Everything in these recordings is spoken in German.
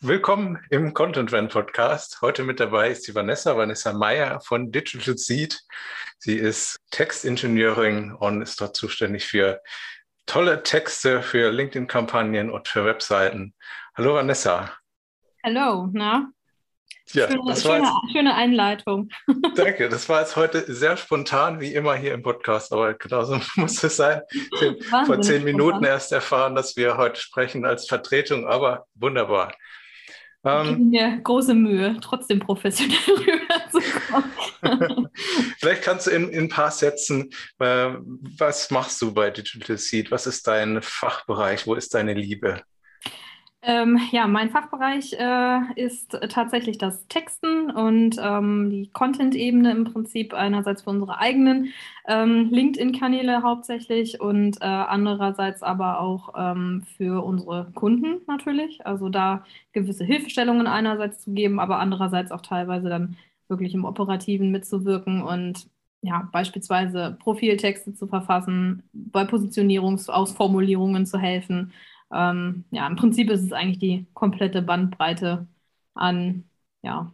Willkommen im Content Trend Podcast. Heute mit dabei ist die Vanessa, Vanessa Meyer von Digital Seed. Sie ist Textingenieurin und ist dort zuständig für tolle Texte für LinkedIn-Kampagnen und für Webseiten. Hallo Vanessa. Hallo, na? Ja, schöne, das war schöne, jetzt, schöne Einleitung. danke, das war jetzt heute sehr spontan, wie immer hier im Podcast, aber genauso muss es sein. Habe vor zehn Minuten erst erfahren, dass wir heute sprechen als Vertretung, aber wunderbar. Ich Ähm, gebe mir große Mühe, trotzdem professionell rüberzukommen. Vielleicht kannst du in, in ein paar Sätzen, äh, was machst du bei Digital Seed? Was ist dein Fachbereich? Wo ist deine Liebe? Ähm, ja, mein Fachbereich äh, ist tatsächlich das Texten und ähm, die Content-Ebene im Prinzip einerseits für unsere eigenen ähm, LinkedIn-Kanäle hauptsächlich und äh, andererseits aber auch ähm, für unsere Kunden natürlich. Also da gewisse Hilfestellungen einerseits zu geben, aber andererseits auch teilweise dann wirklich im Operativen mitzuwirken und ja, beispielsweise Profiltexte zu verfassen, bei Positionierungsausformulierungen zu helfen. Ähm, ja, im Prinzip ist es eigentlich die komplette Bandbreite an, ja,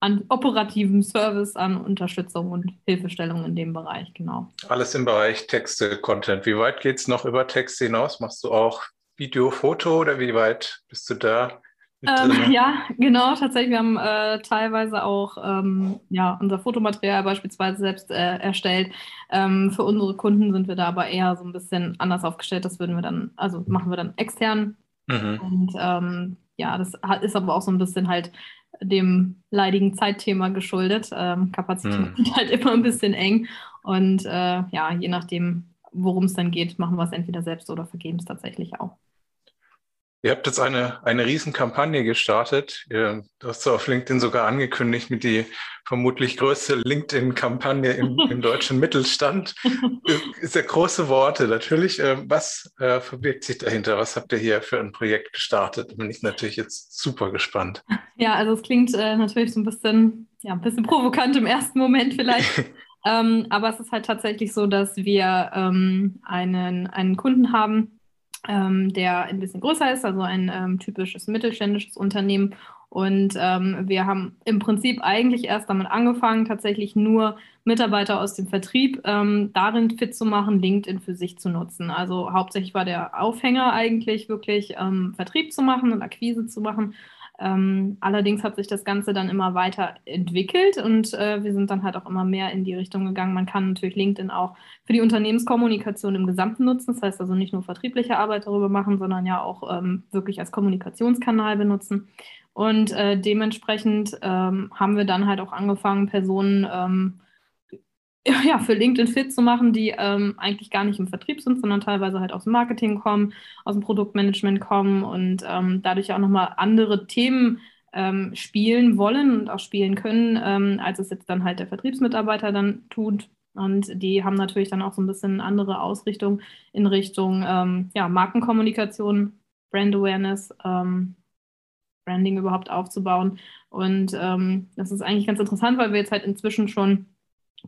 an operativem Service, an Unterstützung und Hilfestellung in dem Bereich, genau. Alles im Bereich Texte, Content. Wie weit geht es noch über Texte hinaus? Machst du auch Video, Foto oder wie weit bist du da Ähm, ja, genau, tatsächlich. Wir haben äh, teilweise auch ähm, ja, unser Fotomaterial beispielsweise selbst äh, erstellt. Ähm, für unsere Kunden sind wir da aber eher so ein bisschen anders aufgestellt. Das würden wir dann, also machen wir dann extern. Mhm. Und ähm, ja, das ist aber auch so ein bisschen halt dem leidigen Zeitthema geschuldet. Ähm, Kapazitäten Hm. sind halt immer ein bisschen eng. Und äh, ja, je nachdem, worum es dann geht, machen wir es entweder selbst oder vergeben es tatsächlich auch. Ihr habt jetzt eine, eine Riesen-Kampagne gestartet. Ihr, du hast auf LinkedIn sogar angekündigt mit die vermutlich größte LinkedIn-Kampagne im, im deutschen Mittelstand. Ist ja große Worte. Natürlich, äh, was äh, verbirgt sich dahinter? Was habt ihr hier für ein Projekt gestartet? Da bin ich natürlich jetzt super gespannt. Ja, also es klingt äh, natürlich so ein bisschen, ja, ein bisschen provokant im ersten Moment vielleicht. ähm, aber es ist halt tatsächlich so, dass wir ähm, einen, einen Kunden haben, ähm, der ein bisschen größer ist, also ein ähm, typisches mittelständisches Unternehmen. Und ähm, wir haben im Prinzip eigentlich erst damit angefangen, tatsächlich nur Mitarbeiter aus dem Vertrieb ähm, darin fit zu machen, LinkedIn für sich zu nutzen. Also hauptsächlich war der Aufhänger eigentlich wirklich ähm, Vertrieb zu machen und Akquise zu machen. Ähm, allerdings hat sich das Ganze dann immer weiter entwickelt und äh, wir sind dann halt auch immer mehr in die Richtung gegangen. Man kann natürlich LinkedIn auch für die Unternehmenskommunikation im Gesamten nutzen. Das heißt also nicht nur vertriebliche Arbeit darüber machen, sondern ja auch ähm, wirklich als Kommunikationskanal benutzen. Und äh, dementsprechend ähm, haben wir dann halt auch angefangen, Personen ähm, ja, für LinkedIn fit zu machen, die ähm, eigentlich gar nicht im Vertrieb sind, sondern teilweise halt aus dem Marketing kommen, aus dem Produktmanagement kommen und ähm, dadurch auch nochmal andere Themen ähm, spielen wollen und auch spielen können, ähm, als es jetzt dann halt der Vertriebsmitarbeiter dann tut. Und die haben natürlich dann auch so ein bisschen andere Ausrichtung in Richtung ähm, ja, Markenkommunikation, Brand Awareness, ähm, Branding überhaupt aufzubauen. Und das ist eigentlich ganz interessant, weil wir jetzt halt inzwischen schon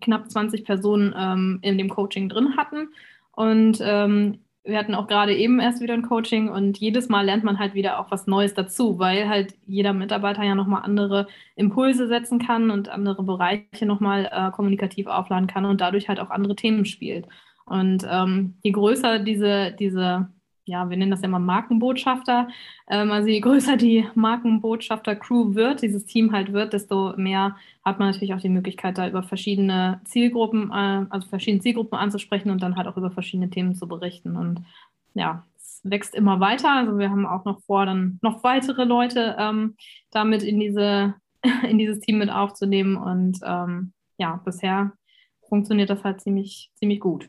knapp 20 Personen ähm, in dem Coaching drin hatten. Und ähm, wir hatten auch gerade eben erst wieder ein Coaching und jedes Mal lernt man halt wieder auch was Neues dazu, weil halt jeder Mitarbeiter ja nochmal andere Impulse setzen kann und andere Bereiche nochmal äh, kommunikativ aufladen kann und dadurch halt auch andere Themen spielt. Und ähm, je größer diese, diese ja, wir nennen das ja mal Markenbotschafter. Ähm, also je größer die Markenbotschafter-Crew wird, dieses Team halt wird, desto mehr hat man natürlich auch die Möglichkeit, da über verschiedene Zielgruppen, äh, also verschiedene Zielgruppen anzusprechen und dann halt auch über verschiedene Themen zu berichten. Und ja, es wächst immer weiter. Also wir haben auch noch vor, dann noch weitere Leute ähm, damit in diese, in dieses Team mit aufzunehmen. Und ähm, ja, bisher funktioniert das halt ziemlich, ziemlich gut.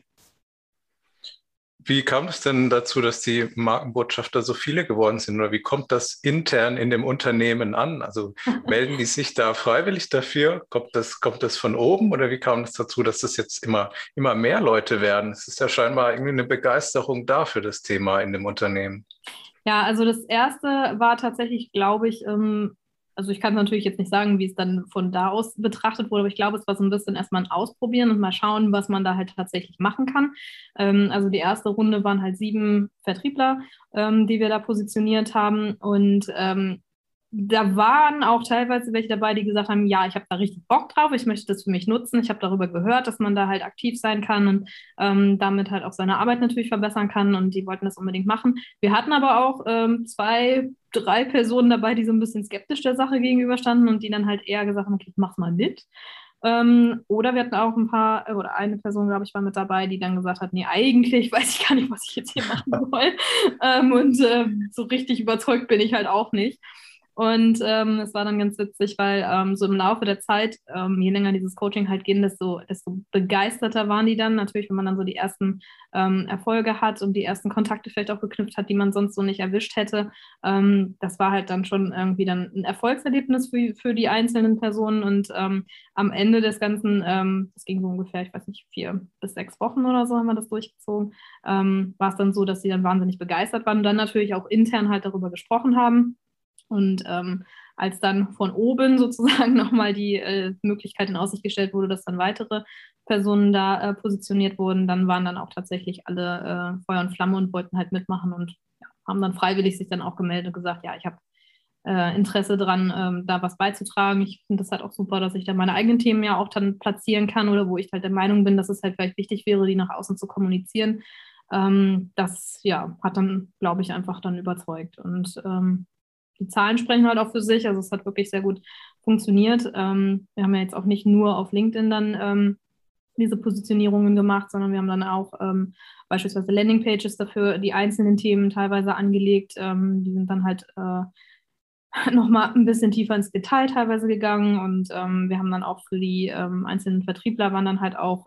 Wie kam es denn dazu, dass die Markenbotschafter so viele geworden sind? Oder wie kommt das intern in dem Unternehmen an? Also melden die sich da freiwillig dafür? Kommt das, kommt das von oben? Oder wie kam es dazu, dass das jetzt immer, immer mehr Leute werden? Es ist ja scheinbar irgendwie eine Begeisterung da für das Thema in dem Unternehmen. Ja, also das erste war tatsächlich, glaube ich, ähm, also ich kann natürlich jetzt nicht sagen, wie es dann von da aus betrachtet wurde, aber ich glaube, es war so ein bisschen erstmal ein Ausprobieren und mal schauen, was man da halt tatsächlich machen kann. Ähm, also die erste Runde waren halt sieben Vertriebler, ähm, die wir da positioniert haben und ähm, da waren auch teilweise welche dabei, die gesagt haben, ja, ich habe da richtig Bock drauf, ich möchte das für mich nutzen. Ich habe darüber gehört, dass man da halt aktiv sein kann und ähm, damit halt auch seine Arbeit natürlich verbessern kann und die wollten das unbedingt machen. Wir hatten aber auch ähm, zwei, drei Personen dabei, die so ein bisschen skeptisch der Sache gegenüberstanden und die dann halt eher gesagt haben, okay, mach mal mit. Ähm, oder wir hatten auch ein paar, äh, oder eine Person, glaube ich, war mit dabei, die dann gesagt hat, nee, eigentlich weiß ich gar nicht, was ich jetzt hier machen soll. ähm, und äh, so richtig überzeugt bin ich halt auch nicht. Und ähm, es war dann ganz witzig, weil ähm, so im Laufe der Zeit, ähm, je länger dieses Coaching halt ging, desto, desto begeisterter waren die dann. Natürlich, wenn man dann so die ersten ähm, Erfolge hat und die ersten Kontakte vielleicht auch geknüpft hat, die man sonst so nicht erwischt hätte. Ähm, das war halt dann schon irgendwie dann ein Erfolgserlebnis für, für die einzelnen Personen. Und ähm, am Ende des Ganzen, das ging so ungefähr, ich weiß nicht, vier bis sechs Wochen oder so haben wir das durchgezogen, war es dann so, dass sie dann wahnsinnig begeistert waren und dann natürlich auch intern halt darüber gesprochen haben und ähm, als dann von oben sozusagen nochmal die äh, Möglichkeit in Aussicht gestellt wurde, dass dann weitere Personen da äh, positioniert wurden, dann waren dann auch tatsächlich alle äh, Feuer und Flamme und wollten halt mitmachen und ja, haben dann freiwillig sich dann auch gemeldet und gesagt, ja, ich habe äh, Interesse dran, ähm, da was beizutragen. Ich finde das halt auch super, dass ich da meine eigenen Themen ja auch dann platzieren kann oder wo ich halt der Meinung bin, dass es halt vielleicht wichtig wäre, die nach außen zu kommunizieren. Ähm, das ja, hat dann, glaube ich, einfach dann überzeugt. Und ähm, die Zahlen sprechen halt auch für sich. Also es hat wirklich sehr gut funktioniert. Ähm, wir haben ja jetzt auch nicht nur auf LinkedIn dann ähm, diese Positionierungen gemacht, sondern wir haben dann auch ähm, beispielsweise Landingpages dafür, die einzelnen Themen teilweise angelegt. Ähm, die sind dann halt äh, nochmal ein bisschen tiefer ins Detail teilweise gegangen und ähm, wir haben dann auch für die ähm, einzelnen Vertriebler waren dann halt auch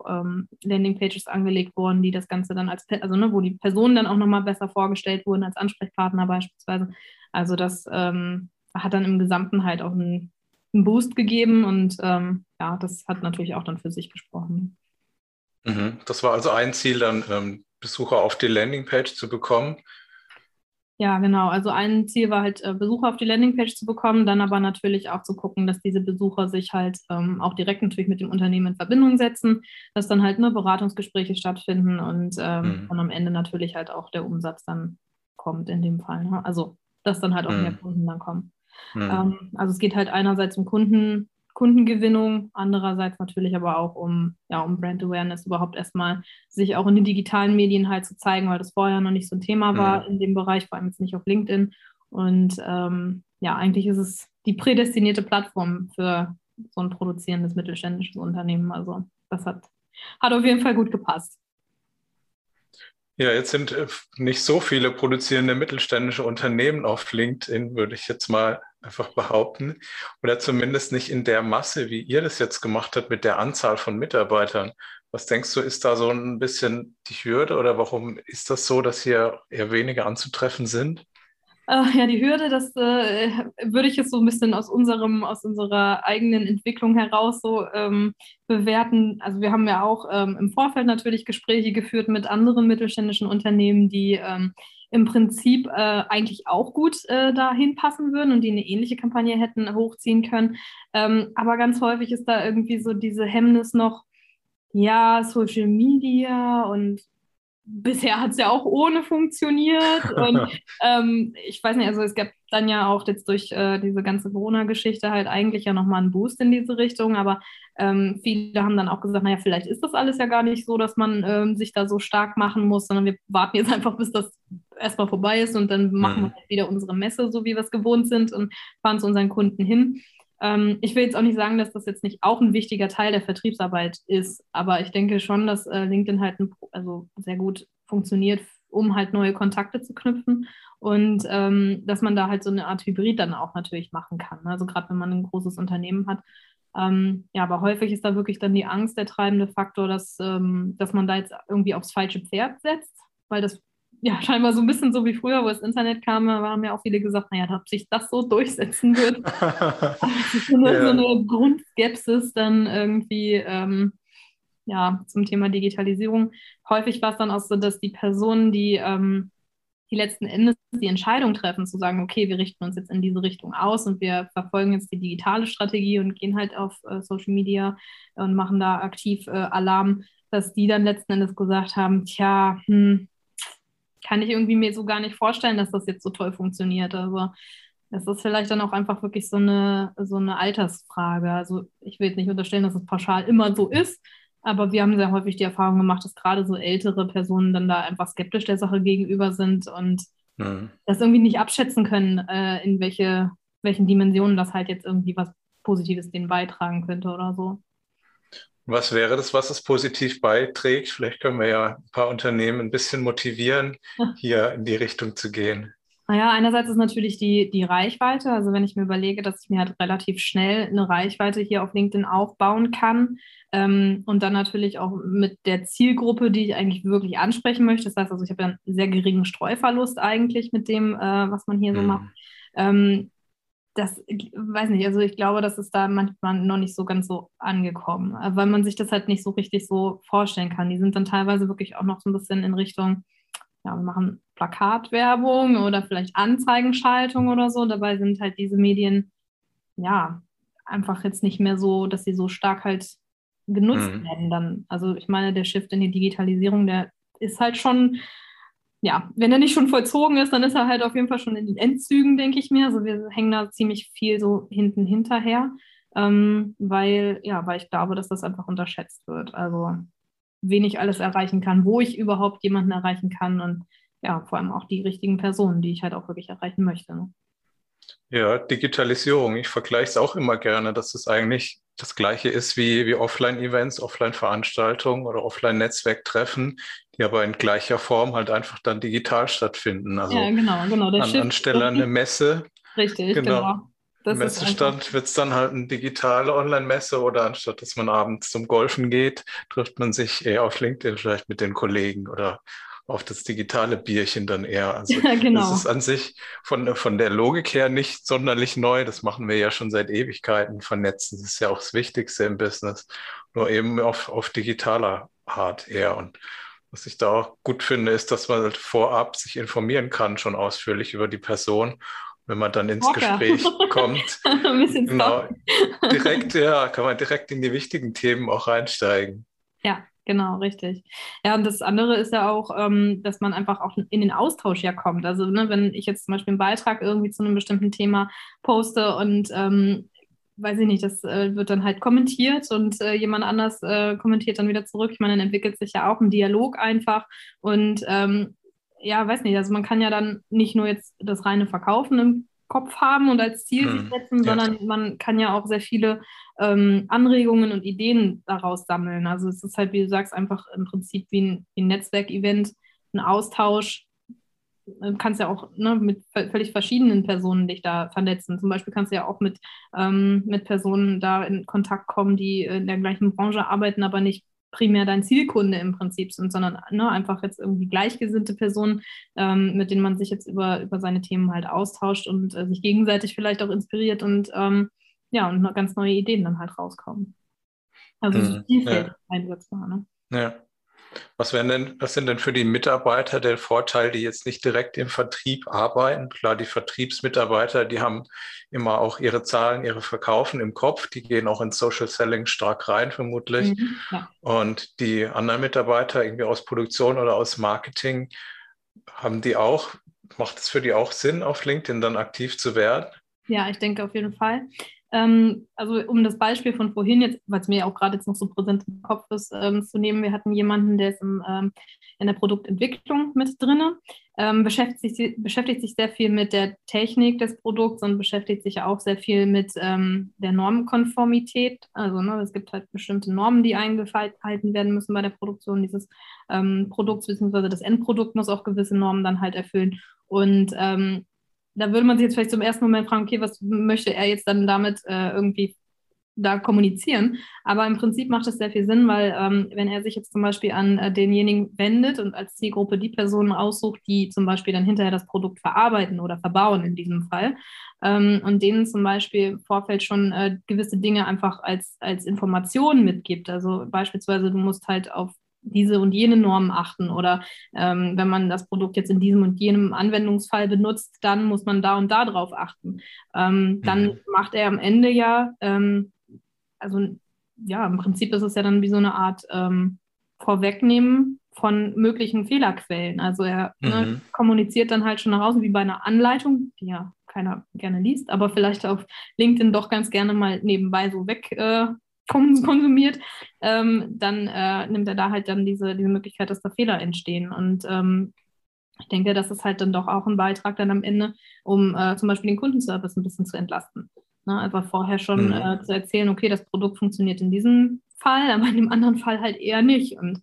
Landingpages angelegt worden, die das Ganze dann als, also ne, wo die Personen dann auch nochmal besser vorgestellt wurden als Ansprechpartner beispielsweise. Also das ähm, hat dann im Gesamten halt auch einen, einen Boost gegeben und ähm, ja, das hat natürlich auch dann für sich gesprochen. Mhm. Das war also ein Ziel, dann ähm, Besucher auf die Landingpage zu bekommen. Ja, genau. Also ein Ziel war halt, äh, Besucher auf die Landingpage zu bekommen, dann aber natürlich auch zu gucken, dass diese Besucher sich halt ähm, auch direkt natürlich mit dem Unternehmen in Verbindung setzen, dass dann halt ne, Beratungsgespräche stattfinden und, ähm, mhm. und am Ende natürlich halt auch der Umsatz dann kommt in dem Fall. Ne? Also dass dann halt auch mhm. mehr Kunden dann kommen. Mhm. Ähm, also es geht halt einerseits um Kunden, Kundengewinnung, andererseits natürlich aber auch um, ja, um Brand Awareness überhaupt erstmal sich auch in den digitalen Medien halt zu zeigen, weil das vorher noch nicht so ein Thema war mhm. in dem Bereich, vor allem jetzt nicht auf LinkedIn. Und ähm, ja, eigentlich ist es die prädestinierte Plattform für so ein produzierendes mittelständisches Unternehmen. Also das hat, hat auf jeden Fall gut gepasst. Ja, jetzt sind äh, nicht so viele produzierende mittelständische Unternehmen auf LinkedIn, würde ich jetzt mal einfach behaupten. Oder zumindest nicht in der Masse, wie ihr das jetzt gemacht habt mit der Anzahl von Mitarbeitern. Was denkst du, ist da so ein bisschen die Hürde oder warum ist das so, dass hier eher weniger anzutreffen sind? Äh, ja, die Hürde, das äh, würde ich jetzt so ein bisschen aus unserem, aus unserer eigenen Entwicklung heraus so ähm, bewerten. Also wir haben ja auch ähm, im Vorfeld natürlich Gespräche geführt mit anderen mittelständischen Unternehmen, die ähm, im Prinzip äh, eigentlich auch gut äh, dahin passen würden und die eine ähnliche Kampagne hätten hochziehen können. Ähm, aber ganz häufig ist da irgendwie so diese Hemmnis noch, ja, Social Media und bisher hat es ja auch ohne funktioniert. Und ähm, ich weiß nicht, also es gab dann ja auch jetzt durch äh, diese ganze Corona-Geschichte halt eigentlich ja nochmal einen Boost in diese Richtung. Aber ähm, viele haben dann auch gesagt, naja, vielleicht ist das alles ja gar nicht so, dass man ähm, sich da so stark machen muss, sondern wir warten jetzt einfach, bis das erstmal vorbei ist und dann machen mhm. wir halt wieder unsere Messe, so wie wir es gewohnt sind und fahren zu unseren Kunden hin. Ähm, ich will jetzt auch nicht sagen, dass das jetzt nicht auch ein wichtiger Teil der Vertriebsarbeit ist, aber ich denke schon, dass äh, LinkedIn halt ein, also sehr gut funktioniert, um halt neue Kontakte zu knüpfen und ähm, dass man da halt so eine Art Hybrid dann auch natürlich machen kann. Also gerade wenn man ein großes Unternehmen hat. Ähm, ja, aber häufig ist da wirklich dann die Angst der treibende Faktor, dass, ähm, dass man da jetzt irgendwie aufs falsche Pferd setzt, weil das ja, scheinbar so ein bisschen so wie früher, wo das Internet kam, haben ja auch viele gesagt, naja, ob sich das so durchsetzen wird. so, eine, ja. so eine Grundskepsis dann irgendwie ähm, ja, zum Thema Digitalisierung. Häufig war es dann auch so, dass die Personen, die, ähm, die letzten Endes die Entscheidung treffen, zu sagen, okay, wir richten uns jetzt in diese Richtung aus und wir verfolgen jetzt die digitale Strategie und gehen halt auf äh, Social Media und machen da aktiv äh, Alarm, dass die dann letzten Endes gesagt haben, tja, hm, kann ich irgendwie mir so gar nicht vorstellen, dass das jetzt so toll funktioniert. Also Das ist vielleicht dann auch einfach wirklich so eine, so eine Altersfrage. Also ich will jetzt nicht unterstellen, dass es pauschal immer so ist, aber wir haben sehr häufig die Erfahrung gemacht, dass gerade so ältere Personen dann da einfach skeptisch der Sache gegenüber sind und mhm. das irgendwie nicht abschätzen können, äh, in welche, welchen Dimensionen das halt jetzt irgendwie was Positives denen beitragen könnte oder so. Was wäre das, was es positiv beiträgt? Vielleicht können wir ja ein paar Unternehmen ein bisschen motivieren, hier in die Richtung zu gehen. Naja, einerseits ist natürlich die, die Reichweite. Also wenn ich mir überlege, dass ich mir halt relativ schnell eine Reichweite hier auf LinkedIn aufbauen kann ähm, und dann natürlich auch mit der Zielgruppe, die ich eigentlich wirklich ansprechen möchte. Das heißt also, ich habe ja einen sehr geringen Streuverlust eigentlich mit dem, äh, was man hier mhm. so macht. Ähm, das weiß nicht, also ich glaube, das ist da manchmal noch nicht so ganz so angekommen, äh, weil man sich das halt nicht so richtig so vorstellen kann. Die sind dann teilweise wirklich auch noch so ein bisschen in Richtung ja, wir machen Plakatwerbung oder vielleicht Anzeigenschaltung oder so. Dabei sind halt diese Medien, ja, einfach jetzt nicht mehr so, dass sie so stark halt genutzt mhm. werden dann. Also ich meine, der Shift in die Digitalisierung, der ist halt schon, ja, wenn er nicht schon vollzogen ist, dann ist er halt auf jeden Fall schon in den Endzügen, denke ich mir. Also wir hängen da ziemlich viel so hinten hinterher, ähm, weil, ja, weil ich glaube, dass das einfach unterschätzt wird. Also wen ich alles erreichen kann, wo ich überhaupt jemanden erreichen kann und ja, vor allem auch die richtigen Personen, die ich halt auch wirklich erreichen möchte. Ne? Ja, Digitalisierung. Ich vergleiche es auch immer gerne, dass es eigentlich das Gleiche ist wie, wie Offline-Events, Offline-Veranstaltungen oder Offline-Netzwerktreffen, die aber in gleicher Form halt einfach dann digital stattfinden. Also ja, genau, genau. Der an, anstelle eine Messe. Richtig, genau. genau. Das Messestand wird es dann halt eine digitale Online-Messe oder anstatt dass man abends zum Golfen geht, trifft man sich eher auf LinkedIn vielleicht mit den Kollegen oder auf das digitale Bierchen dann eher. Also ja, genau. das ist an sich von, von der Logik her nicht sonderlich neu. Das machen wir ja schon seit Ewigkeiten. Vernetzen das ist ja auch das Wichtigste im Business. Nur eben auf, auf digitaler Art eher. Und was ich da auch gut finde, ist, dass man halt vorab sich informieren kann, schon ausführlich über die Person wenn man dann ins Walker. Gespräch kommt. Ein bisschen genau, direkt, ja, kann man direkt in die wichtigen Themen auch reinsteigen. Ja, genau, richtig. Ja, und das andere ist ja auch, ähm, dass man einfach auch in den Austausch ja kommt. Also, ne, wenn ich jetzt zum Beispiel einen Beitrag irgendwie zu einem bestimmten Thema poste und ähm, weiß ich nicht, das äh, wird dann halt kommentiert und äh, jemand anders äh, kommentiert dann wieder zurück. Ich meine, dann entwickelt sich ja auch ein Dialog einfach und ähm, ja, weiß nicht, also man kann ja dann nicht nur jetzt das reine Verkaufen im Kopf haben und als Ziel hm. sich setzen, ja. sondern man kann ja auch sehr viele ähm, Anregungen und Ideen daraus sammeln. Also es ist halt, wie du sagst, einfach im Prinzip wie ein, ein Netzwerkevent, ein Austausch. Du kannst ja auch ne, mit völlig verschiedenen Personen dich da vernetzen. Zum Beispiel kannst du ja auch mit, ähm, mit Personen da in Kontakt kommen, die in der gleichen Branche arbeiten, aber nicht primär dein Zielkunde im Prinzip sind, sondern ne, einfach jetzt irgendwie gleichgesinnte Personen, ähm, mit denen man sich jetzt über, über seine Themen halt austauscht und äh, sich gegenseitig vielleicht auch inspiriert und ähm, ja, und ganz neue Ideen dann halt rauskommen. Also mhm, vielfältig ja. einsetzbar. Ne? Ja. Was, denn, was sind denn für die Mitarbeiter der Vorteil, die jetzt nicht direkt im Vertrieb arbeiten? Klar, die Vertriebsmitarbeiter, die haben immer auch ihre Zahlen, ihre Verkaufen im Kopf, die gehen auch in Social Selling stark rein, vermutlich. Mhm, ja. Und die anderen Mitarbeiter, irgendwie aus Produktion oder aus Marketing, haben die auch, macht es für die auch Sinn, auf LinkedIn dann aktiv zu werden? Ja, ich denke auf jeden Fall. Ähm, also um das Beispiel von vorhin jetzt, weil es mir auch gerade jetzt noch so präsent im Kopf ist, ähm, zu nehmen, wir hatten jemanden, der ist im, ähm, in der Produktentwicklung mit drin, ähm, beschäftigt, sich, beschäftigt sich sehr viel mit der Technik des Produkts und beschäftigt sich auch sehr viel mit ähm, der Normkonformität. Also ne, es gibt halt bestimmte Normen, die eingehalten werden müssen bei der Produktion dieses ähm, Produkts, beziehungsweise das Endprodukt muss auch gewisse Normen dann halt erfüllen. Und ähm, da würde man sich jetzt vielleicht zum ersten Moment fragen, okay, was möchte er jetzt dann damit äh, irgendwie da kommunizieren. Aber im Prinzip macht es sehr viel Sinn, weil ähm, wenn er sich jetzt zum Beispiel an äh, denjenigen wendet und als Zielgruppe die Personen aussucht, die zum Beispiel dann hinterher das Produkt verarbeiten oder verbauen in diesem Fall ähm, und denen zum Beispiel im Vorfeld schon äh, gewisse Dinge einfach als, als Informationen mitgibt. Also beispielsweise du musst halt auf diese und jene Normen achten oder ähm, wenn man das Produkt jetzt in diesem und jenem Anwendungsfall benutzt, dann muss man da und da drauf achten. Ähm, dann mhm. macht er am Ende ja, ähm, also ja, im Prinzip ist es ja dann wie so eine Art ähm, Vorwegnehmen von möglichen Fehlerquellen. Also er ne, mhm. ne, kommuniziert dann halt schon nach außen wie bei einer Anleitung, die ja keiner gerne liest, aber vielleicht auf LinkedIn doch ganz gerne mal nebenbei so weg äh, konsumiert, ähm, dann äh, nimmt er da halt dann diese, diese Möglichkeit, dass da Fehler entstehen. Und ähm, ich denke, das ist halt dann doch auch ein Beitrag dann am Ende, um äh, zum Beispiel den Kundenservice ein bisschen zu entlasten. Ne? Einfach vorher schon mhm. äh, zu erzählen, okay, das Produkt funktioniert in diesem Fall, aber in dem anderen Fall halt eher nicht. Und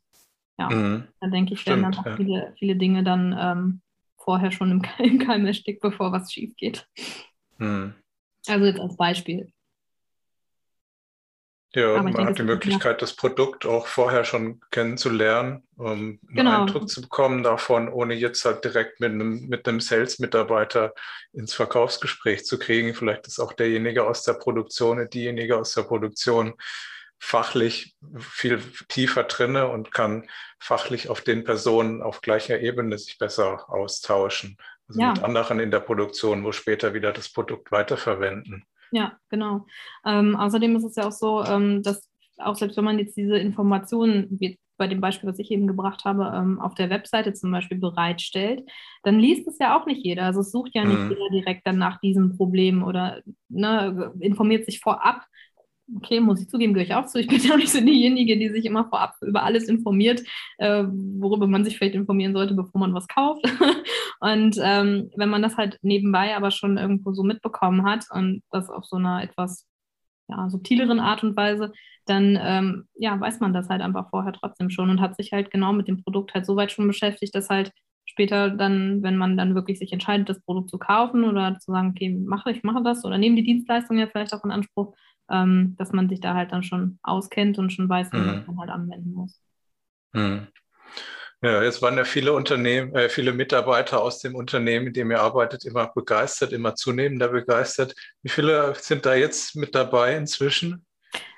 ja, mhm. da denke ich, Stimmt, werden dann auch ja. viele, viele Dinge dann ähm, vorher schon im, im Keim erstickt, bevor was schief geht. Mhm. Also jetzt als Beispiel. Ja, man hat die Möglichkeit, das Produkt auch vorher schon kennenzulernen, um einen genau. Eindruck zu bekommen davon, ohne jetzt halt direkt mit einem, mit einem Sales-Mitarbeiter ins Verkaufsgespräch zu kriegen. Vielleicht ist auch derjenige aus der Produktion, diejenige aus der Produktion fachlich viel tiefer drinne und kann fachlich auf den Personen auf gleicher Ebene sich besser austauschen. Also ja. mit anderen in der Produktion, wo später wieder das Produkt weiterverwenden. Ja, genau. Ähm, außerdem ist es ja auch so, ähm, dass auch selbst wenn man jetzt diese Informationen, wie bei dem Beispiel, was ich eben gebracht habe, ähm, auf der Webseite zum Beispiel bereitstellt, dann liest es ja auch nicht jeder. Also es sucht ja nicht mhm. jeder direkt dann nach diesem Problem oder ne, informiert sich vorab okay, muss ich zugeben, gehöre ich auch zu. Ich bin ja nicht so diejenige, die sich immer vorab über alles informiert, äh, worüber man sich vielleicht informieren sollte, bevor man was kauft. und ähm, wenn man das halt nebenbei aber schon irgendwo so mitbekommen hat und das auf so einer etwas ja, subtileren Art und Weise, dann ähm, ja, weiß man das halt einfach vorher trotzdem schon und hat sich halt genau mit dem Produkt halt so weit schon beschäftigt, dass halt später dann, wenn man dann wirklich sich entscheidet, das Produkt zu kaufen oder zu sagen, okay, mache ich mache das oder nehme die Dienstleistung ja vielleicht auch in Anspruch, ähm, dass man sich da halt dann schon auskennt und schon weiß, wie mhm. man halt anwenden muss. Mhm. Ja, jetzt waren ja viele Unternehmen, äh, viele Mitarbeiter aus dem Unternehmen, in dem ihr arbeitet, immer begeistert, immer zunehmender begeistert. Wie viele sind da jetzt mit dabei inzwischen?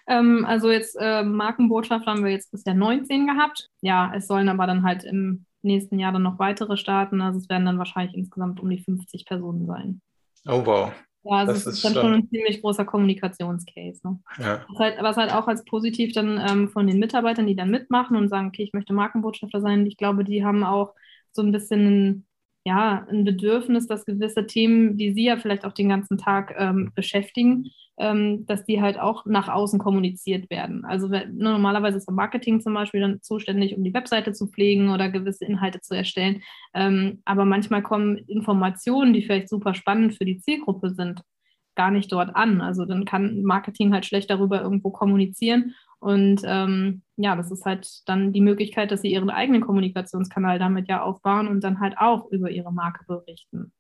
Ähm, also jetzt äh, Markenbotschafter haben wir jetzt bisher 19 gehabt. Ja, es sollen aber dann halt im nächsten Jahr dann noch weitere starten. Also es werden dann wahrscheinlich insgesamt um die 50 Personen sein. Oh wow. Ja, also das ist, ist dann schon ein ziemlich großer Kommunikationscase. Ne? Ja. Was, halt, was halt auch als positiv dann ähm, von den Mitarbeitern, die dann mitmachen und sagen, okay, ich möchte Markenbotschafter sein, ich glaube, die haben auch so ein bisschen ja, ein Bedürfnis, dass gewisse Themen, die sie ja vielleicht auch den ganzen Tag ähm, beschäftigen, ähm, dass die halt auch nach außen kommuniziert werden. Also ne, normalerweise ist Marketing zum Beispiel dann zuständig, um die Webseite zu pflegen oder gewisse Inhalte zu erstellen. Ähm, aber manchmal kommen Informationen, die vielleicht super spannend für die Zielgruppe sind, gar nicht dort an. Also dann kann Marketing halt schlecht darüber irgendwo kommunizieren. Und ähm, ja, das ist halt dann die Möglichkeit, dass sie ihren eigenen Kommunikationskanal damit ja aufbauen und dann halt auch über ihre Marke berichten.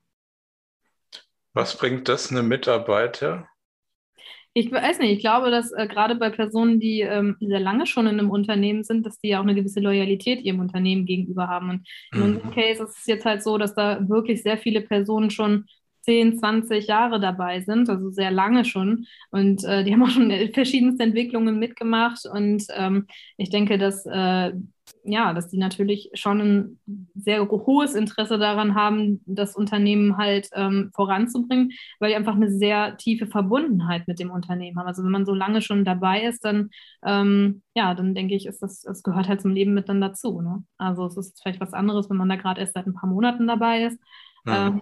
Was bringt das einem Mitarbeiter? Ich weiß nicht, ich glaube, dass äh, gerade bei Personen, die ähm, sehr lange schon in einem Unternehmen sind, dass die ja auch eine gewisse Loyalität ihrem Unternehmen gegenüber haben. Und in mhm. unserem Case ist es jetzt halt so, dass da wirklich sehr viele Personen schon 10, 20 Jahre dabei sind, also sehr lange schon. Und äh, die haben auch schon verschiedenste Entwicklungen mitgemacht. Und ähm, ich denke, dass äh, ja, dass die natürlich schon ein sehr hohes Interesse daran haben, das Unternehmen halt ähm, voranzubringen, weil die einfach eine sehr tiefe Verbundenheit mit dem Unternehmen haben. Also wenn man so lange schon dabei ist, dann ähm, ja, dann denke ich, ist das, es gehört halt zum Leben mit dann dazu. Ne? Also es ist vielleicht was anderes, wenn man da gerade erst seit ein paar Monaten dabei ist. Ähm,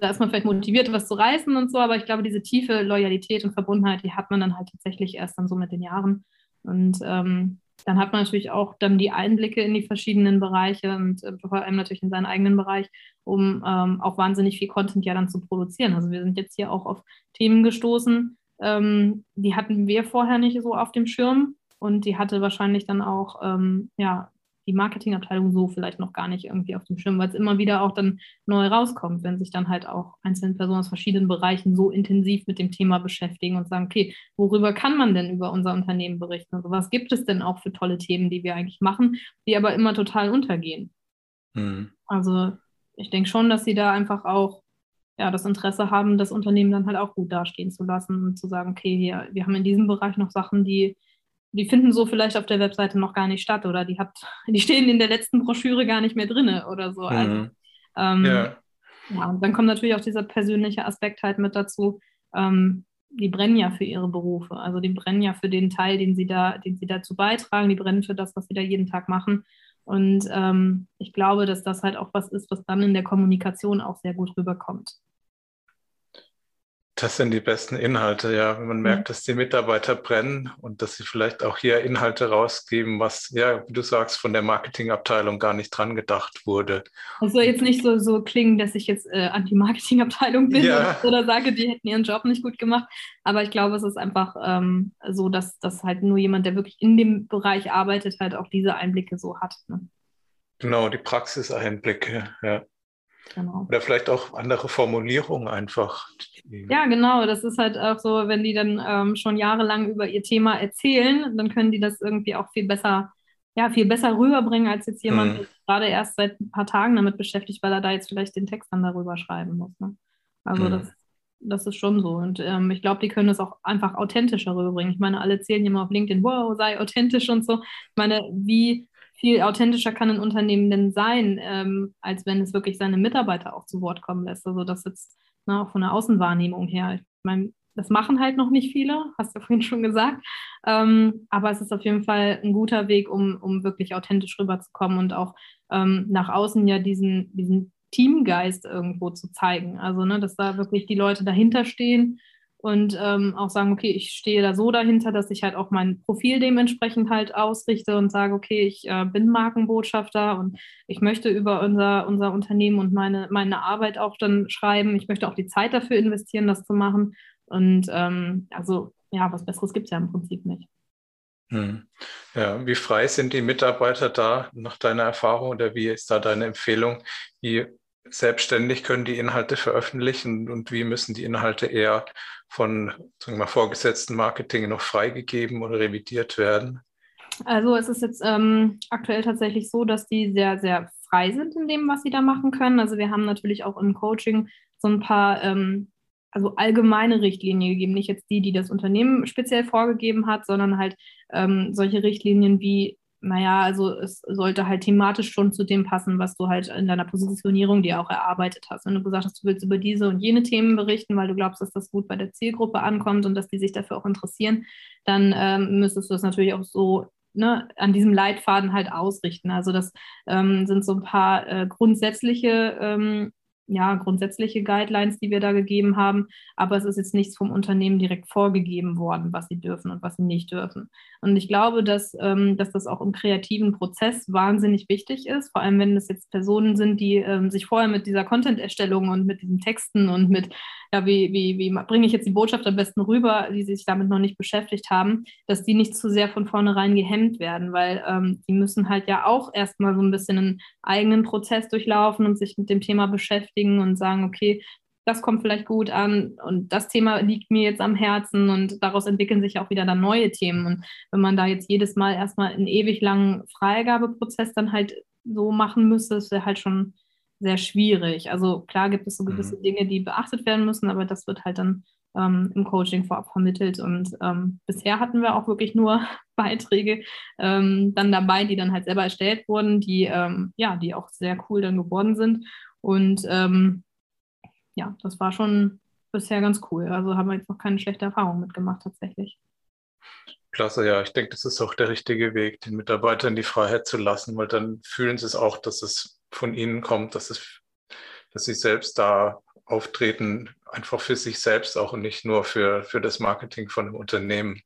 da ist man vielleicht motiviert, was zu reißen und so, aber ich glaube, diese tiefe Loyalität und Verbundenheit, die hat man dann halt tatsächlich erst dann so mit den Jahren. Und ähm, dann hat man natürlich auch dann die Einblicke in die verschiedenen Bereiche und äh, vor allem natürlich in seinen eigenen Bereich, um ähm, auch wahnsinnig viel Content ja dann zu produzieren. Also wir sind jetzt hier auch auf Themen gestoßen, ähm, die hatten wir vorher nicht so auf dem Schirm und die hatte wahrscheinlich dann auch ähm, ja, die Marketingabteilung so vielleicht noch gar nicht irgendwie auf dem Schirm, weil es immer wieder auch dann neu rauskommt, wenn sich dann halt auch einzelne Personen aus verschiedenen Bereichen so intensiv mit dem Thema beschäftigen und sagen, okay, worüber kann man denn über unser Unternehmen berichten? Also was gibt es denn auch für tolle Themen, die wir eigentlich machen, die aber immer total untergehen? Mhm. Also ich denke schon, dass sie da einfach auch ja, das Interesse haben, das Unternehmen dann halt auch gut dastehen zu lassen und zu sagen, okay, wir, wir haben in diesem Bereich noch Sachen, die die finden so vielleicht auf der Webseite noch gar nicht statt oder die, hat, die stehen in der letzten Broschüre gar nicht mehr drin oder so. Also, mhm. ähm, ja. ja. Und dann kommt natürlich auch dieser persönliche Aspekt halt mit dazu. Ähm, die brennen ja für ihre Berufe. Also die brennen ja für den Teil, den sie da, den sie dazu beitragen, die brennen für das, was sie da jeden Tag machen. Und ähm, ich glaube, dass das halt auch was ist, was dann in der Kommunikation auch sehr gut rüberkommt. Das sind die besten Inhalte, ja. Wenn man merkt, dass die Mitarbeiter brennen und dass sie vielleicht auch hier Inhalte rausgeben, was, ja, wie du sagst, von der Marketingabteilung gar nicht dran gedacht wurde. Das soll jetzt nicht so, so klingen, dass ich jetzt äh, Anti-Marketing-Abteilung bin ja. oder, oder, sage, die hätten ihren Job nicht gut gemacht. Aber ich glaube, es ist einfach ähm, so, dass, dass halt nur jemand, der wirklich in dem Bereich arbeitet, halt auch diese Einblicke so hat. Ne? Genau, die Praxiseinblicke, ja. Genau. Oder vielleicht auch andere Formulierungen einfach. Ja, genau. Das ist halt auch so, wenn die dann ähm, schon jahrelang über ihr Thema erzählen, dann können die das irgendwie auch viel besser, ja, viel besser rüberbringen, als jetzt jemand, mhm. der gerade erst seit ein paar Tagen damit beschäftigt, weil er da jetzt vielleicht den Text dann darüber schreiben muss. Ne? Also mhm. das, das ist schon so. Und ähm, ich glaube, die können das auch einfach authentischer rüberbringen. Ich meine, alle zählen immer auf LinkedIn, wow, sei authentisch und so. Ich meine, wie viel authentischer kann ein Unternehmen denn sein, ähm, als wenn es wirklich seine Mitarbeiter auch zu Wort kommen lässt. Also das jetzt ne, auch von der Außenwahrnehmung her. Ich meine, das machen halt noch nicht viele, hast du vorhin schon gesagt. Ähm, aber es ist auf jeden Fall ein guter Weg, um, um wirklich authentisch rüberzukommen und auch ähm, nach außen ja diesen, diesen Teamgeist irgendwo zu zeigen. Also, ne, dass da wirklich die Leute dahinter stehen und ähm, auch sagen, okay, ich stehe da so dahinter, dass ich halt auch mein Profil dementsprechend halt ausrichte und sage, okay, ich äh, bin Markenbotschafter und ich möchte über unser, unser Unternehmen und meine, meine Arbeit auch dann schreiben. Ich möchte auch die Zeit dafür investieren, das zu machen. Und ähm, also ja, was Besseres gibt es ja im Prinzip nicht. Hm. Ja, wie frei sind die Mitarbeiter da nach deiner Erfahrung oder wie ist da deine Empfehlung? Wie selbstständig können die Inhalte veröffentlichen und wie müssen die Inhalte eher von sagen wir mal, vorgesetzten Marketing noch freigegeben oder revidiert werden? Also es ist jetzt ähm, aktuell tatsächlich so, dass die sehr, sehr frei sind in dem, was sie da machen können. Also wir haben natürlich auch im Coaching so ein paar ähm, also allgemeine Richtlinien gegeben, nicht jetzt die, die das Unternehmen speziell vorgegeben hat, sondern halt ähm, solche Richtlinien wie naja, also es sollte halt thematisch schon zu dem passen, was du halt in deiner Positionierung dir auch erarbeitet hast. Wenn du gesagt hast, du willst über diese und jene Themen berichten, weil du glaubst, dass das gut bei der Zielgruppe ankommt und dass die sich dafür auch interessieren, dann ähm, müsstest du das natürlich auch so ne, an diesem Leitfaden halt ausrichten. Also das ähm, sind so ein paar äh, grundsätzliche ähm, ja, grundsätzliche Guidelines, die wir da gegeben haben, aber es ist jetzt nichts vom Unternehmen direkt vorgegeben worden, was sie dürfen und was sie nicht dürfen. Und ich glaube, dass, ähm, dass das auch im kreativen Prozess wahnsinnig wichtig ist, vor allem wenn es jetzt Personen sind, die ähm, sich vorher mit dieser Content-Erstellung und mit diesen Texten und mit, ja, wie, wie, wie bringe ich jetzt die Botschaft am besten rüber, die sich damit noch nicht beschäftigt haben, dass die nicht zu sehr von vornherein gehemmt werden, weil ähm, die müssen halt ja auch erstmal so ein bisschen einen eigenen Prozess durchlaufen und sich mit dem Thema beschäftigen und sagen, okay, das kommt vielleicht gut an und das Thema liegt mir jetzt am Herzen und daraus entwickeln sich auch wieder dann neue Themen. Und wenn man da jetzt jedes Mal erstmal einen ewig langen Freigabeprozess dann halt so machen müsste, das wäre halt schon sehr schwierig. Also klar gibt es so gewisse mhm. Dinge, die beachtet werden müssen, aber das wird halt dann ähm, im Coaching vorab vermittelt. Und ähm, bisher hatten wir auch wirklich nur Beiträge ähm, dann dabei, die dann halt selber erstellt wurden, die ähm, ja, die auch sehr cool dann geworden sind. Und ähm, ja, das war schon bisher ganz cool. Also haben wir jetzt noch keine schlechte Erfahrung mitgemacht tatsächlich. Klasse, ja. Ich denke, das ist auch der richtige Weg, den Mitarbeitern die Freiheit zu lassen, weil dann fühlen sie es auch, dass es von ihnen kommt, dass, es, dass sie selbst da auftreten, einfach für sich selbst auch und nicht nur für, für das Marketing von einem Unternehmen.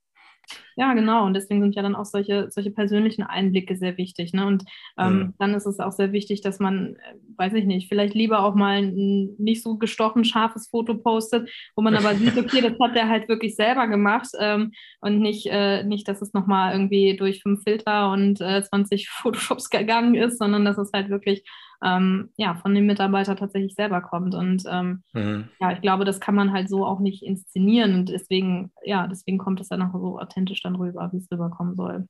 Ja, genau. Und deswegen sind ja dann auch solche, solche persönlichen Einblicke sehr wichtig. Ne? Und ähm, mhm. dann ist es auch sehr wichtig, dass man, äh, weiß ich nicht, vielleicht lieber auch mal ein nicht so gestochen scharfes Foto postet, wo man aber sieht, okay, das hat der halt wirklich selber gemacht ähm, und nicht, äh, nicht, dass es nochmal irgendwie durch fünf Filter und äh, 20 Photoshops gegangen ist, sondern dass es halt wirklich ähm, ja, von dem Mitarbeiter tatsächlich selber kommt. Und ähm, mhm. ja, ich glaube, das kann man halt so auch nicht inszenieren. Und deswegen, ja, deswegen kommt es dann auch so authentisch dann rüber, wie es rüberkommen soll.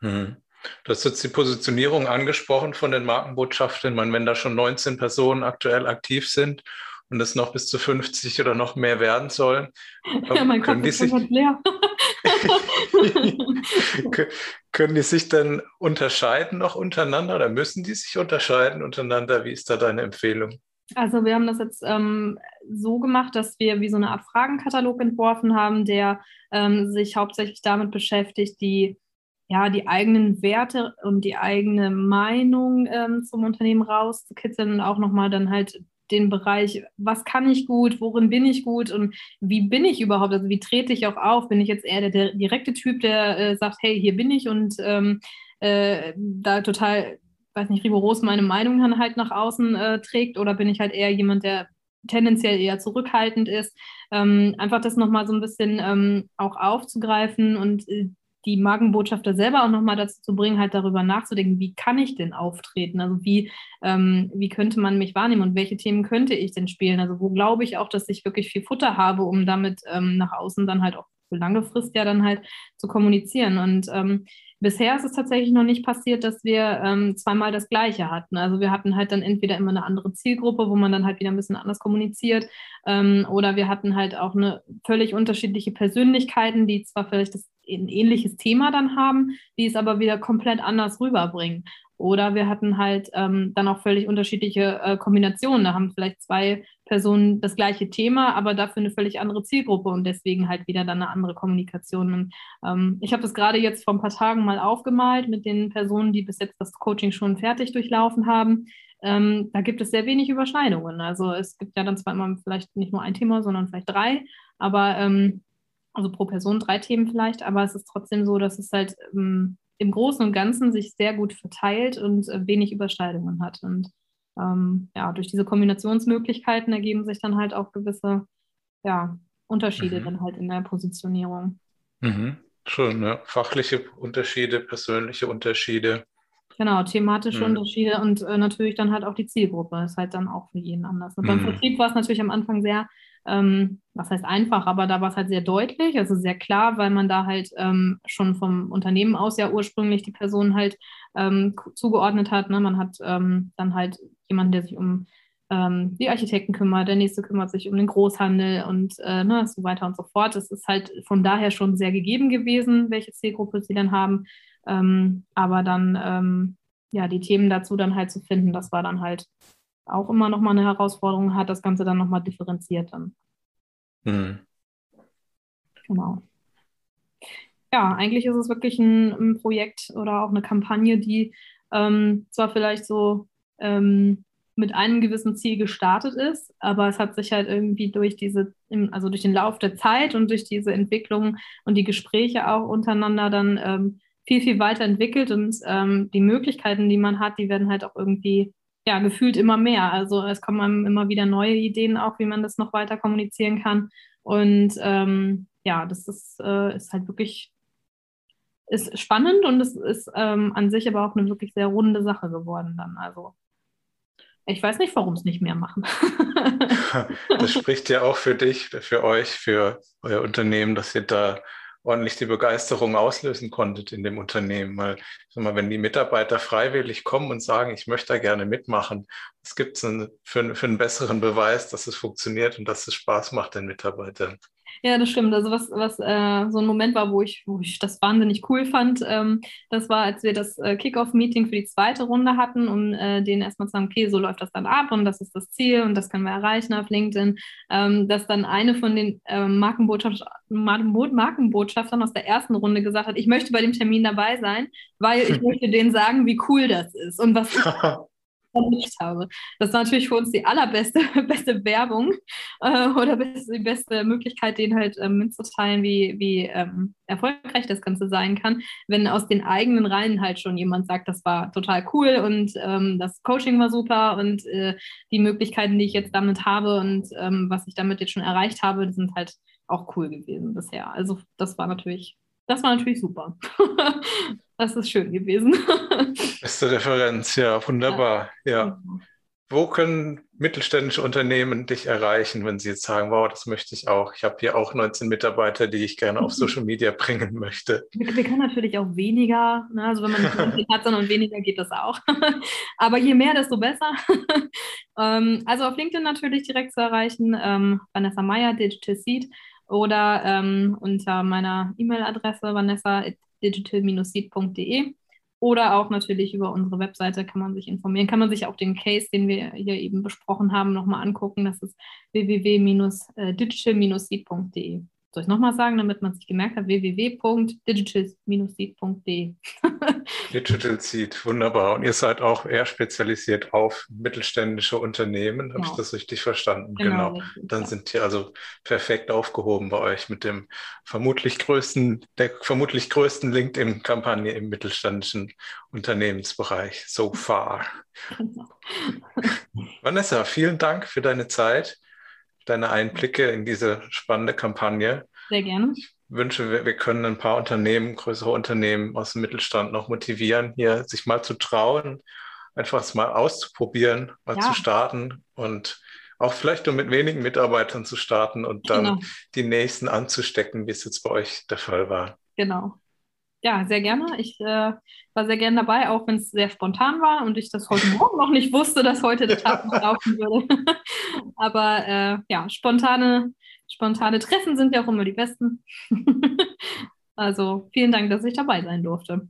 Mhm. Du hast jetzt die Positionierung angesprochen von den Markenbotschaften. Meine, wenn da schon 19 Personen aktuell aktiv sind und es noch bis zu 50 oder noch mehr werden sollen, ja, mein können Kopf die sich leer. Können die sich dann unterscheiden noch untereinander oder müssen die sich unterscheiden untereinander? Wie ist da deine Empfehlung? Also wir haben das jetzt ähm, so gemacht, dass wir wie so eine Art Fragenkatalog entworfen haben, der ähm, sich hauptsächlich damit beschäftigt, die ja, die eigenen Werte und die eigene Meinung ähm, zum Unternehmen rauszukitzeln und auch nochmal dann halt den Bereich, was kann ich gut, worin bin ich gut und wie bin ich überhaupt, also wie trete ich auch auf? Bin ich jetzt eher der, der direkte Typ, der äh, sagt, hey, hier bin ich und ähm, äh, da total, weiß nicht, rigoros meine Meinung dann halt nach außen äh, trägt oder bin ich halt eher jemand, der tendenziell eher zurückhaltend ist. Ähm, einfach das nochmal so ein bisschen ähm, auch aufzugreifen und äh, die Markenbotschafter selber auch nochmal dazu zu bringen, halt darüber nachzudenken, wie kann ich denn auftreten? Also wie, ähm, wie könnte man mich wahrnehmen und welche Themen könnte ich denn spielen? Also wo glaube ich auch, dass ich wirklich viel Futter habe, um damit ähm, nach außen dann halt auch für lange Frist ja dann halt zu kommunizieren. Und ähm, Bisher ist es tatsächlich noch nicht passiert, dass wir ähm, zweimal das Gleiche hatten. Also wir hatten halt dann entweder immer eine andere Zielgruppe, wo man dann halt wieder ein bisschen anders kommuniziert, ähm, oder wir hatten halt auch eine völlig unterschiedliche Persönlichkeiten, die zwar vielleicht das, ein ähnliches Thema dann haben, die es aber wieder komplett anders rüberbringen. Oder wir hatten halt ähm, dann auch völlig unterschiedliche äh, Kombinationen. Da haben vielleicht zwei Personen das gleiche Thema, aber dafür eine völlig andere Zielgruppe und deswegen halt wieder dann eine andere Kommunikation. Und, ähm, ich habe das gerade jetzt vor ein paar Tagen mal aufgemalt mit den Personen, die bis jetzt das Coaching schon fertig durchlaufen haben. Ähm, da gibt es sehr wenig Überschneidungen. Also es gibt ja dann zwar immer vielleicht nicht nur ein Thema, sondern vielleicht drei, aber ähm, also pro Person drei Themen vielleicht, aber es ist trotzdem so, dass es halt ähm, im Großen und Ganzen sich sehr gut verteilt und äh, wenig Überschneidungen hat. Und ähm, ja, durch diese Kombinationsmöglichkeiten ergeben sich dann halt auch gewisse ja, Unterschiede mhm. dann halt in der Positionierung. Mhm. Schon, ne? Fachliche Unterschiede, persönliche Unterschiede. Genau, thematische mhm. Unterschiede und äh, natürlich dann halt auch die Zielgruppe ist halt dann auch für jeden anders. Und beim mhm. Vertrieb war es natürlich am Anfang sehr ähm, was heißt einfach, aber da war es halt sehr deutlich, also sehr klar, weil man da halt ähm, schon vom Unternehmen aus ja ursprünglich die Person halt ähm, zugeordnet hat. Ne? Man hat ähm, dann halt jemanden, der sich um ähm, die Architekten kümmert, der nächste kümmert sich um den Großhandel und äh, ne, so weiter und so fort. Es ist halt von daher schon sehr gegeben gewesen, welche Zielgruppe sie dann haben. Ähm, aber dann ja, die Themen dazu dann halt zu finden, das war dann halt auch immer nochmal eine Herausforderung hat, das Ganze dann nochmal differenziert dann. Mhm. Genau. Ja, eigentlich ist es wirklich ein, ein Projekt oder auch eine Kampagne, die ähm, zwar vielleicht so ähm, mit einem gewissen Ziel gestartet ist, aber es hat sich halt irgendwie durch diese, also durch den Lauf der Zeit und durch diese Entwicklung und die Gespräche auch untereinander dann ähm, viel, viel weiterentwickelt und ähm, die Möglichkeiten, die man hat, die werden halt auch irgendwie ja, gefühlt immer mehr. Also es kommen immer wieder neue Ideen auch, wie man das noch weiter kommunizieren kann. Und ähm, ja, das ist, äh, ist halt wirklich ist spannend und es ist ähm, an sich aber auch eine wirklich sehr runde Sache geworden dann. Also ich weiß nicht, warum es nicht mehr machen. das spricht ja auch für dich, für euch, für euer Unternehmen, dass ihr da ordentlich die Begeisterung auslösen konntet in dem Unternehmen. Weil, mal, wenn die Mitarbeiter freiwillig kommen und sagen, ich möchte da gerne mitmachen, es gibt für, für einen besseren Beweis, dass es funktioniert und dass es Spaß macht den Mitarbeitern. Ja, das stimmt. Also was, was äh, so ein Moment war, wo ich, wo ich das wahnsinnig cool fand, ähm, das war, als wir das äh, Kickoff-Meeting für die zweite Runde hatten, um äh, denen erstmal zu sagen, okay, so läuft das dann ab und das ist das Ziel und das können wir erreichen auf LinkedIn, ähm, dass dann eine von den ähm, Markenbotschaft Markenbotschaftern aus der ersten Runde gesagt hat, ich möchte bei dem Termin dabei sein, weil ich möchte denen sagen, wie cool das ist und was ich vermischt habe. Das war natürlich für uns die allerbeste beste Werbung äh, oder die beste Möglichkeit, denen halt ähm, mitzuteilen, wie, wie ähm, erfolgreich das Ganze sein kann, wenn aus den eigenen Reihen halt schon jemand sagt, das war total cool und ähm, das Coaching war super und äh, die Möglichkeiten, die ich jetzt damit habe und ähm, was ich damit jetzt schon erreicht habe, die sind halt auch cool gewesen bisher. Also das war natürlich, das war natürlich super. Das ist schön gewesen. Beste Referenz, ja, wunderbar. Ja. ja. Wo können mittelständische Unternehmen dich erreichen, wenn sie jetzt sagen, wow, das möchte ich auch. Ich habe hier auch 19 Mitarbeiter, die ich gerne auf Social Media bringen möchte. Wir, wir können natürlich auch weniger, ne? also wenn man nicht hat, sondern weniger geht das auch. Aber je mehr, desto besser. ähm, also auf LinkedIn natürlich direkt zu erreichen, ähm, Vanessa Meyer, Digital Seed oder ähm, unter meiner E-Mail-Adresse vanessa digital-seed.de oder auch natürlich über unsere Webseite kann man sich informieren, kann man sich auch den Case, den wir hier eben besprochen haben, nochmal angucken. Das ist www-digital-seed.de. soll ich nochmal sagen, damit man sich gemerkt hat, www.digital-seed.de. Digital Seed, wunderbar. Und ihr seid auch eher spezialisiert auf mittelständische Unternehmen, habe genau. ich das richtig verstanden? Genau. genau. Dann ja. sind die also perfekt aufgehoben bei euch mit dem vermutlich größten, der vermutlich größten LinkedIn-Kampagne im mittelständischen Unternehmensbereich so far. Genau. Vanessa, vielen Dank für deine Zeit deine Einblicke in diese spannende Kampagne. Sehr gerne. Ich wünsche, wir, wir können ein paar Unternehmen, größere Unternehmen aus dem Mittelstand noch motivieren, hier sich mal zu trauen, einfach es mal auszuprobieren, mal ja. zu starten und auch vielleicht nur mit wenigen Mitarbeitern zu starten und dann genau. die nächsten anzustecken, wie es jetzt bei euch der Fall war. Genau. Ja, sehr gerne. Ich äh, war sehr gerne dabei, auch wenn es sehr spontan war und ich das heute Morgen noch nicht wusste, dass heute der Tag noch laufen würde. Aber äh, ja, spontane, spontane Treffen sind ja auch immer die besten. also vielen Dank, dass ich dabei sein durfte.